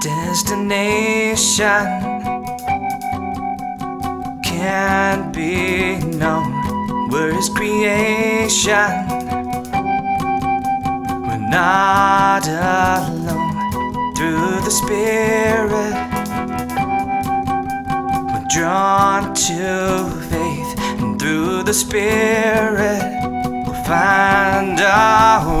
destination can't be known. Where is creation? We're not alone through the Spirit. We're drawn to faith, and through the Spirit, we'll find our